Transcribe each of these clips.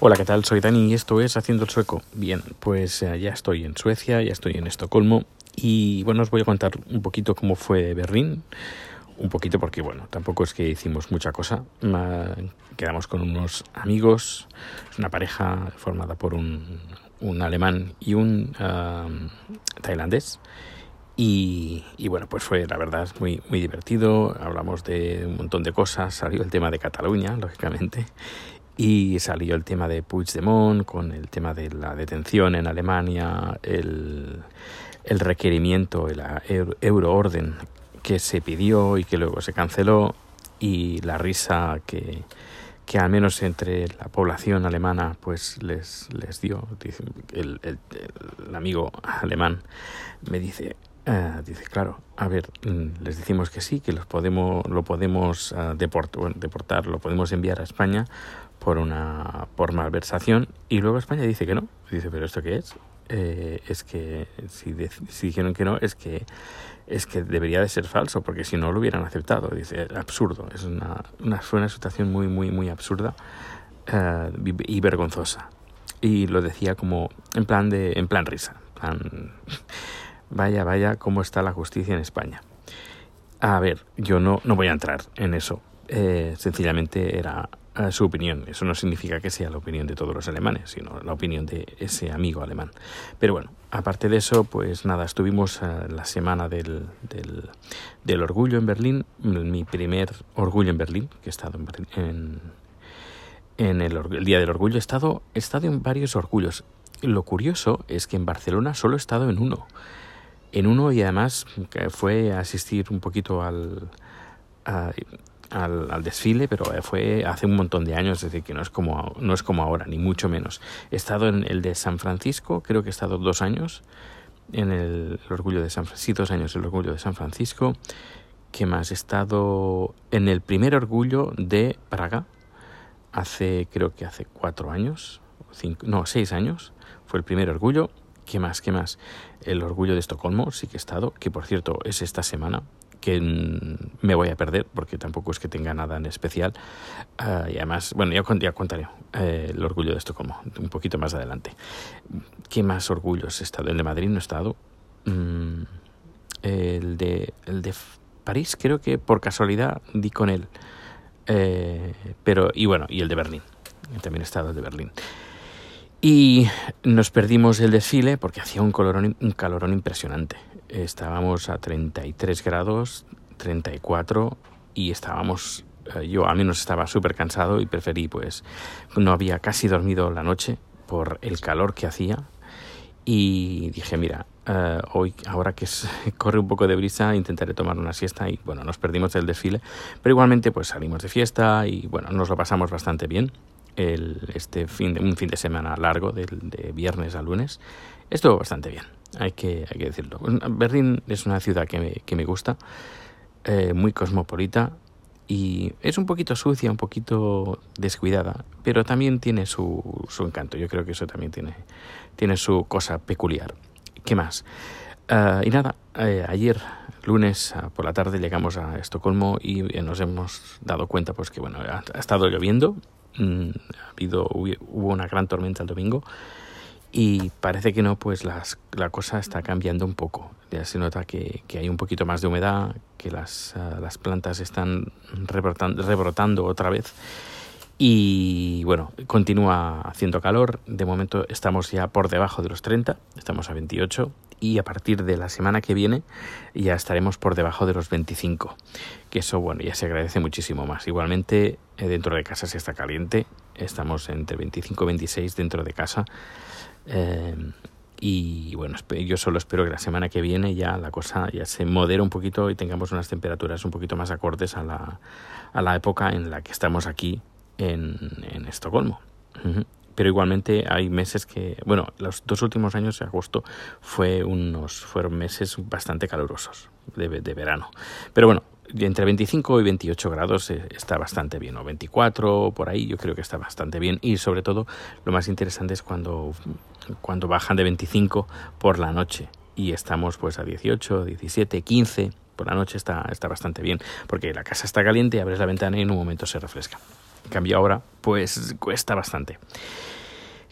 Hola, ¿qué tal? Soy Dani y esto es Haciendo el Sueco. Bien, pues eh, ya estoy en Suecia, ya estoy en Estocolmo y bueno, os voy a contar un poquito cómo fue Berlín. Un poquito porque, bueno, tampoco es que hicimos mucha cosa. quedamos con unos amigos, una pareja formada por un, un alemán y un tailandés. Y, y, bueno, pues fue la verdad muy, muy divertido. Hablamos de un montón de cosas. Salió el tema de Cataluña, lógicamente. Y salió el tema de Puigdemont con el tema de la detención en Alemania, el, el requerimiento, la euroorden que se pidió y que luego se canceló y la risa que, que al menos entre la población alemana pues les, les dio. El, el, el amigo alemán me dice, Uh, dice, claro, a ver, mm, les decimos que sí, que los podemos, lo podemos uh, deportar, lo podemos enviar a España por una por malversación y luego España dice que no. Dice, pero ¿esto qué es? Eh, es que si, si, dijeron que no, es que es que debería de ser falso, porque si no lo hubieran aceptado. Dice, absurdo, es una, una fue una situación muy, muy, muy absurda uh, y vergonzosa. Y lo decía como en plan de, en plan risa, Vaya, vaya, cómo está la justicia en España. A ver, yo no, no voy a entrar en eso. Eh, sencillamente era su opinión. Eso no significa que sea la opinión de todos los alemanes, sino la opinión de ese amigo alemán. Pero bueno, aparte de eso, pues nada, estuvimos eh, la semana del, del, orgullo en Berlín, mi primer orgullo en Berlín, que he estado en, en, el, el, Día del Orgullo, he estado, estado en varios orgullos. Lo curioso es que en Barcelona solo he estado en uno en uno y además fue asistir un poquito al, al, al, desfile, pero fue hace un montón de años, es decir, que no es, como, no es como ahora, ni mucho menos. He estado en el de San Francisco, creo que he estado dos años en el, el orgullo de San Francisco, sí, dos años el orgullo de San Francisco. ¿Qué más? He estado en el primer orgullo de Praga, hace, creo que hace cuatro años, cinco, no, seis años, fue el primer orgullo. ¿Qué más? ¿Qué más? El orgullo de Estocolmo, sí que he estado, que por cierto es esta semana, que me voy a perder porque tampoco es que tenga nada en especial. Uh, y además, bueno, ya, ya contaré eh, el orgullo de Estocolmo un poquito más adelante. ¿Qué más orgullos he estado? El de Madrid no he estado. Mm, el, de, el de París creo que por casualidad di con él. Eh, pero, y bueno, y el de Berlín. También he estado el de Berlín. Y nos perdimos el desfile porque hacía un, colorón, un calorón impresionante. Estábamos a 33 grados, 34 y estábamos, eh, yo al menos estaba súper cansado y preferí pues, no había casi dormido la noche por el calor que hacía. Y dije, mira, uh, hoy, ahora que es, corre un poco de brisa, intentaré tomar una siesta y bueno, nos perdimos el desfile, pero igualmente pues salimos de fiesta y bueno, nos lo pasamos bastante bien el, este fin de, un fin de semana largo, de, de viernes a lunes, estuvo bastante bien, hay que, hay que decirlo. Berlín es una ciudad que me, que me gusta, eh, muy cosmopolita y es un poquito sucia, un poquito descuidada, pero también tiene su, su encanto. Yo creo que eso también tiene, tiene su cosa peculiar. ¿Qué más? Uh, y nada, eh, ayer lunes uh, por la tarde llegamos a Estocolmo y eh, nos hemos dado cuenta pues que bueno ha estado lloviendo Mm, ha habido, hubo una gran tormenta el domingo y parece que no, pues las, la cosa está cambiando un poco. Ya se nota que, que hay un poquito más de humedad, que las, uh, las plantas están rebrotando, rebrotando otra vez. Y bueno, continúa haciendo calor. De momento estamos ya por debajo de los 30, estamos a 28 y a partir de la semana que viene ya estaremos por debajo de los 25, que eso bueno, ya se agradece muchísimo más. Igualmente eh, dentro de casa se está caliente, estamos entre 25 y 26 dentro de casa. Eh, y bueno, yo solo espero que la semana que viene ya la cosa ya se modere un poquito y tengamos unas temperaturas un poquito más acordes a la, a la época en la que estamos aquí en, Estocolmo. Pero igualmente hay meses que, bueno, los dos últimos años de agosto fue unos, fueron meses bastante calurosos de, de verano. Pero bueno, entre 25 y 28 grados está bastante bien, o 24 por ahí, yo creo que está bastante bien. Y sobre todo, lo más interesante es cuando, cuando bajan de 25 por la noche y estamos pues a 18, 17, 15 por la noche está, está bastante bien, porque la casa está caliente, abres la ventana y en un momento se refresca. Cambio ahora, pues cuesta bastante.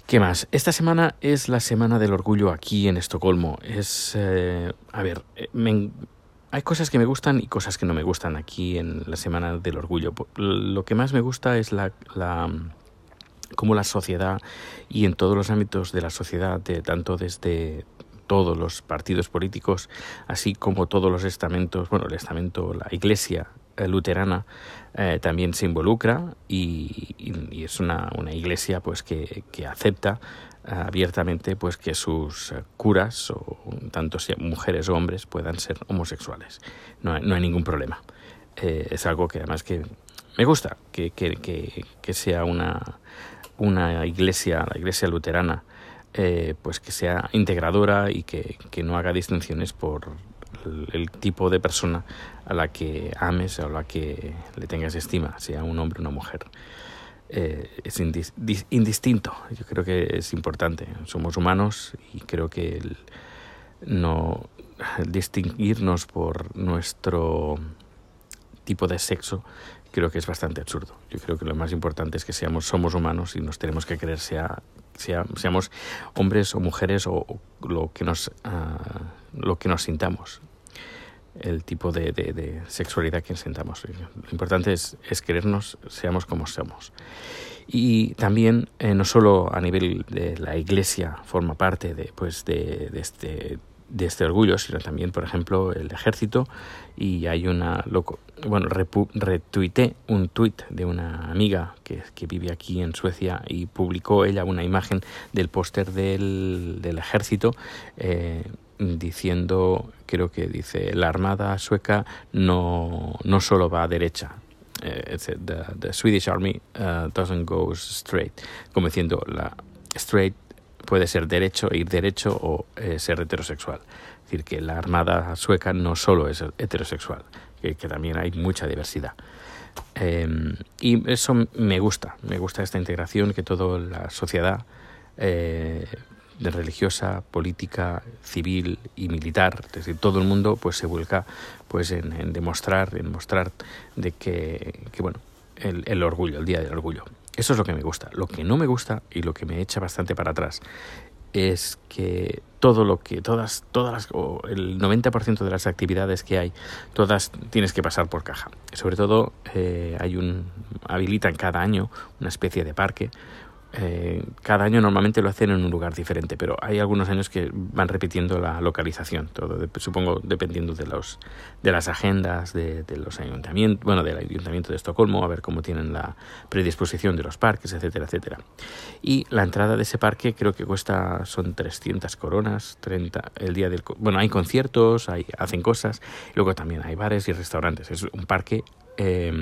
¿Qué más? Esta semana es la semana del orgullo aquí en Estocolmo. Es, eh, a ver, eh, hay cosas que me gustan y cosas que no me gustan aquí en la semana del orgullo. Lo que más me gusta es la, la como la sociedad y en todos los ámbitos de la sociedad, tanto desde todos los partidos políticos, así como todos los estamentos, bueno, el estamento, la iglesia luterana eh, también se involucra y, es una, una, iglesia pues que, que acepta eh, abiertamente pues que sus curas o tanto mujeres o hombres puedan ser homosexuales. No hay, no hay ningún problema. Es algo que además que me gusta que, que, que, sea una una iglesia la iglesia luterana eh, pues que sea integradora y que, no haga distinciones por el, tipo de persona a la que ames o a la que le tengas estima, sea un hombre o una mujer. Eh, es indistinto, yo creo que es importante. Somos humanos y creo que el, no distinguirnos por nuestro tipo de sexo creo que es bastante absurdo. Yo creo que lo más importante es que seamos somos humanos y nos tenemos que creer sea seamos hombres o mujeres o, lo que nos ah, lo que nos sintamos el tipo de, sexualidad que sintamos lo importante es, es querernos seamos como somos y también eh, no solo a nivel de la iglesia forma parte de pues de, de este de este orgullo, sino también, por ejemplo, el ejército. Y hay una, loco, bueno, retuité un tuit de una amiga que, que, vive aquí en Suecia y publicó ella una imagen del póster del, del, ejército eh, diciendo, creo que dice, la armada sueca no, no solo va a derecha, eh, the, the, Swedish Army uh, doesn't go straight, como diciendo la straight puede ser derecho, ir derecho o eh, ser heterosexual. Es decir, que la Armada sueca no solo es heterosexual, que, también hay mucha diversidad. Em, y eso me gusta, me gusta esta integración que toda la sociedad eh, religiosa, política, civil y militar, es decir, todo el mundo pues se vuelca pues en, demostrar, en mostrar de que, que bueno, el, el orgullo, el día del orgullo. Eso es lo que me gusta. Lo que no me gusta y lo que me echa bastante para atrás es que todo lo que, todas, todas las, o el 90% de las actividades que hay, todas tienes que pasar por caja. Sobre todo eh, hay un, habilitan cada año una especie de parque eh, cada año normalmente lo hacen en un lugar diferente, pero hay algunos años que van repitiendo la localización, todo supongo dependiendo de los de las agendas de, los ayuntamientos, bueno, del ayuntamiento de Estocolmo, a ver cómo tienen la predisposición de los parques, etcétera, etcétera. Y la entrada de ese parque creo que cuesta son 300 coronas, 30 el día del bueno, hay conciertos, hay hacen cosas, luego también hay bares y restaurantes. Es un parque eh,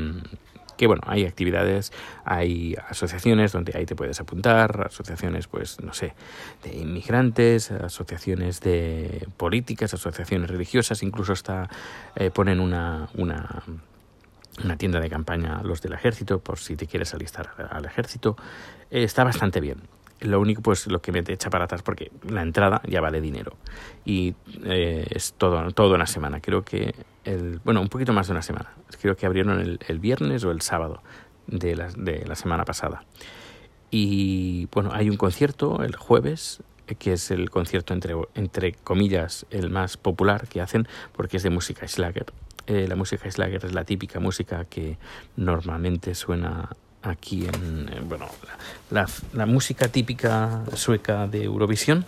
que bueno, hay actividades, hay asociaciones donde ahí te puedes apuntar, asociaciones pues no sé, de inmigrantes, asociaciones de políticas, asociaciones religiosas, incluso hasta eh, ponen una, una tienda de campaña los del ejército por si te quieres alistar al ejército. Eh, está bastante bien lo único, pues lo que me echa para atrás, porque la entrada ya vale dinero. Y eh, es todo, todo una semana. Creo que, bueno, un poquito más de una semana. Creo que abrieron el, el viernes o el sábado de la, de la semana pasada. Y bueno, hay un concierto el jueves que es el concierto entre, entre comillas el más popular que hacen porque es de música Schlager. Eh, la música Schlager es la típica música que normalmente suena aquí en, bueno la, la, música típica sueca de Eurovisión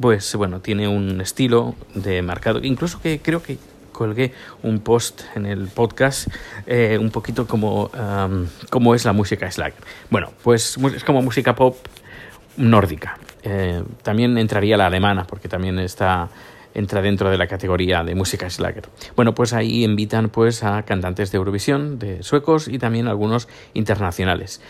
pues bueno tiene un estilo de marcado. Incluso que creo que colgué un post en el podcast eh, un poquito como es la música Slack bueno pues es como música pop nórdica. Eh, también entraría la alemana porque también está entra dentro de la categoría de música Schlager. Bueno, pues ahí invitan pues a cantantes de Eurovisión, de suecos y también algunos internacionales.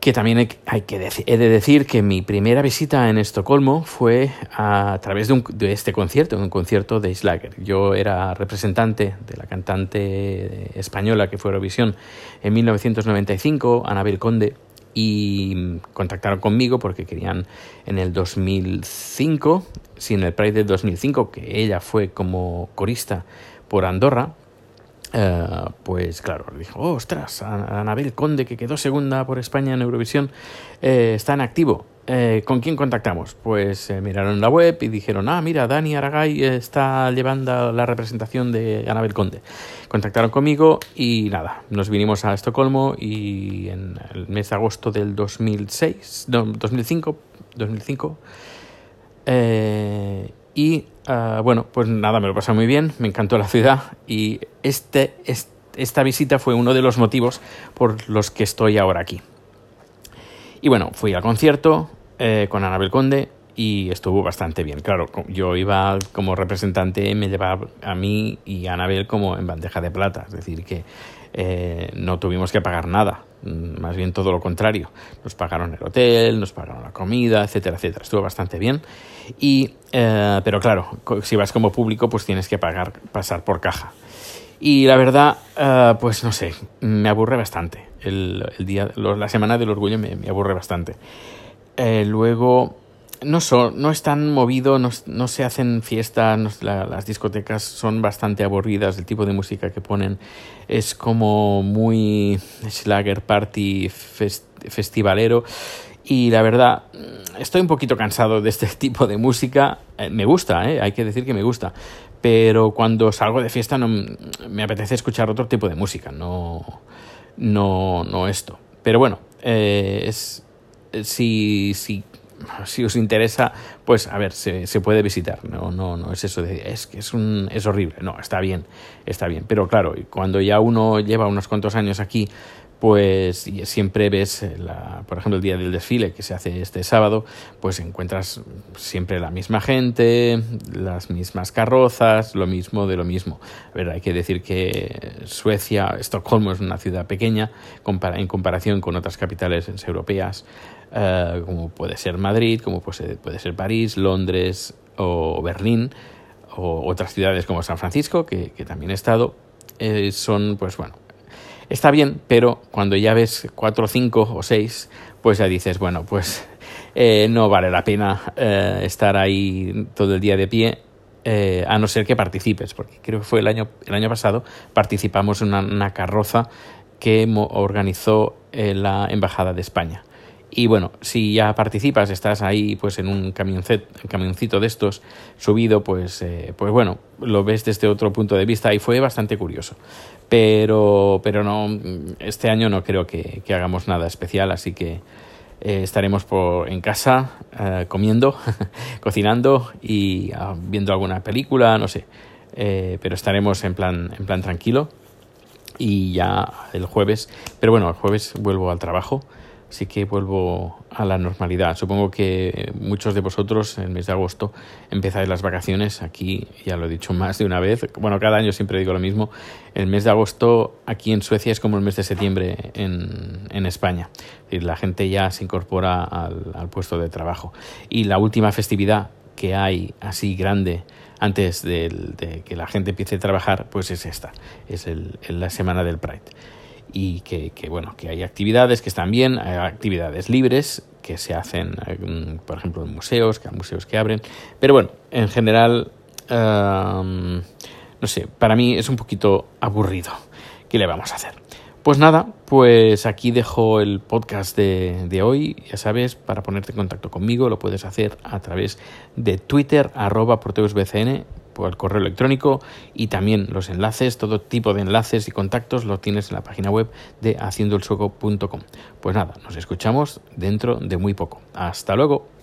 Que también hay que he de decir que mi primera visita en Estocolmo fue a través de, este concierto, un concierto de Schlager. Yo era representante de la cantante española que fue Eurovisión en 1995, Anabel Conde, y contactaron conmigo porque querían en el 2005, si en el Pride del 2005, que ella fue como corista por Andorra, eh, pues claro, dijo, ostras, Anabel Conde, que quedó segunda por España en Eurovisión, eh, está en activo. Eh, ¿Con quién contactamos? Pues miraron la web y dijeron, ah, mira, Dani Aragay está llevando la representación de Anabel Conde. Contactaron conmigo y nada, nos vinimos a Estocolmo y en el mes de agosto del 2006, no, 2005, 2005, y Ah, bueno, pues nada, me lo pasé muy bien, me encantó la ciudad y este, esta visita fue uno de los motivos por los que estoy ahora aquí. Y bueno, fui al concierto eh, con Anabel Conde y estuvo bastante bien. Claro, yo iba como representante, me llevaba a mí y a Anabel como en bandeja de plata, es decir, que eh, no tuvimos que pagar nada, mm, más bien todo lo contrario. Nos pagaron el hotel, nos pagaron la comida, etcétera, etcétera. Estuvo bastante bien. Y, eh, pero claro, si vas como público, pues tienes que pagar, pasar por caja. Y la verdad, eh, pues no sé, me aburre bastante. El, día, la semana del orgullo me, aburre bastante. Luego, no, son, no es tan movido, no, se hacen fiestas, las discotecas son bastante aburridas, el tipo de música que ponen es como muy Schlager Party festivalero y la verdad, estoy un poquito cansado de este tipo de música. Eh, me gusta, ¿eh? hay que decir que me gusta. Pero cuando salgo de fiesta no, me apetece escuchar otro tipo de música, no, no, no esto. Pero bueno, eh, es, si, si, si os interesa, pues a ver, se, se, puede visitar. No, no, no es eso de es que es un es horrible. No, está bien, está bien. Pero claro, cuando ya uno lleva unos cuantos años aquí, pues siempre ves, eh, la, por ejemplo, el día del desfile que se hace este sábado, pues encuentras siempre la misma gente, las mismas carrozas, lo mismo de lo mismo. A ver, hay que decir que Suecia, Estocolmo es una ciudad pequeña en comparación con otras capitales europeas, eh, como puede ser Madrid, como puede ser París, Londres o Berlín, o otras ciudades como San Francisco, que, también he estado, eh, son, pues bueno, está bien, pero cuando ya ves cuatro, cinco o seis, pues ya dices, bueno, pues eh, no vale la pena eh, estar ahí todo el día de pie, eh, a no ser que participes, porque creo que fue el año, el año pasado, participamos en una, carroza que organizó la Embajada de España. Y bueno, si ya participas, estás ahí pues en un camioncito de estos subido, pues, pues bueno, lo ves desde otro punto de vista y fue bastante curioso pero, pero no, este año no creo que, hagamos nada especial, así que eh, estaremos por, en casa eh, comiendo, cocinando y ah, viendo alguna película, no sé, eh, pero estaremos en plan, en plan tranquilo y ya el jueves, pero bueno, el jueves vuelvo al trabajo sí que vuelvo a la normalidad. Supongo que muchos de vosotros en el mes de agosto empezáis las vacaciones. Aquí ya lo he dicho más de una vez. Bueno, cada año siempre digo lo mismo. El mes de agosto aquí en Suecia es como el mes de septiembre en, en España. la gente ya se incorpora al, puesto de trabajo. Y la última festividad que hay así grande antes de, que la gente empiece a trabajar, pues es esta, es el, la semana del Pride y que, bueno, que hay actividades que están bien, hay actividades libres que se hacen, mm, por ejemplo, en museos, que hay museos que abren, pero bueno, en general, no sé, para mí es un poquito aburrido. ¿Qué le vamos a hacer? Pues nada, pues aquí dejo el podcast de, de, hoy. Ya sabes, para ponerte en contacto conmigo lo puedes hacer a través de Twitter, arroba por el correo electrónico y también los enlaces, todo tipo de enlaces y contactos lo tienes en la página web de haciendoelsueco.com. Pues nada, nos escuchamos dentro de muy poco. Hasta luego.